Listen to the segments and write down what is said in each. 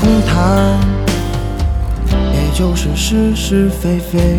空谈，也就是是是非非。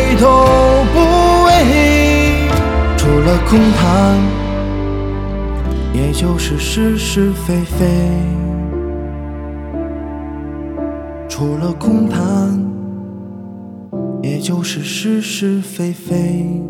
都不为，除了空谈，也就是是是非非。除了空谈，也就是是是非非。